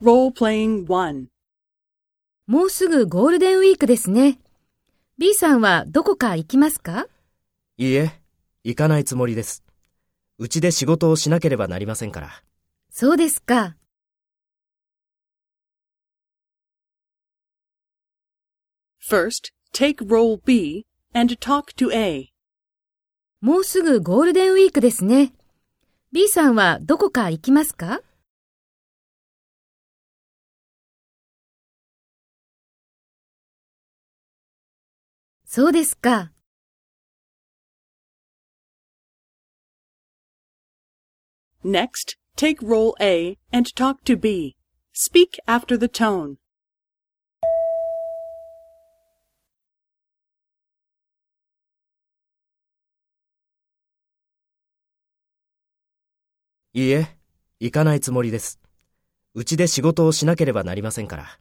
Role-playing 1. もうすぐゴールデンウィークですね。B さんはどこか行きますか？いいえ、行かないつもりです。うちで仕事をしなければなりませんから。そうですか。First, take role B and talk to A. もうすぐゴールデンウィークですね。B さんはどこか行きますか？そうですか。Next, take role A and talk to B. Speak after the tone. いいえ、行かないつもりです。うちで仕事をしなければなりませんから。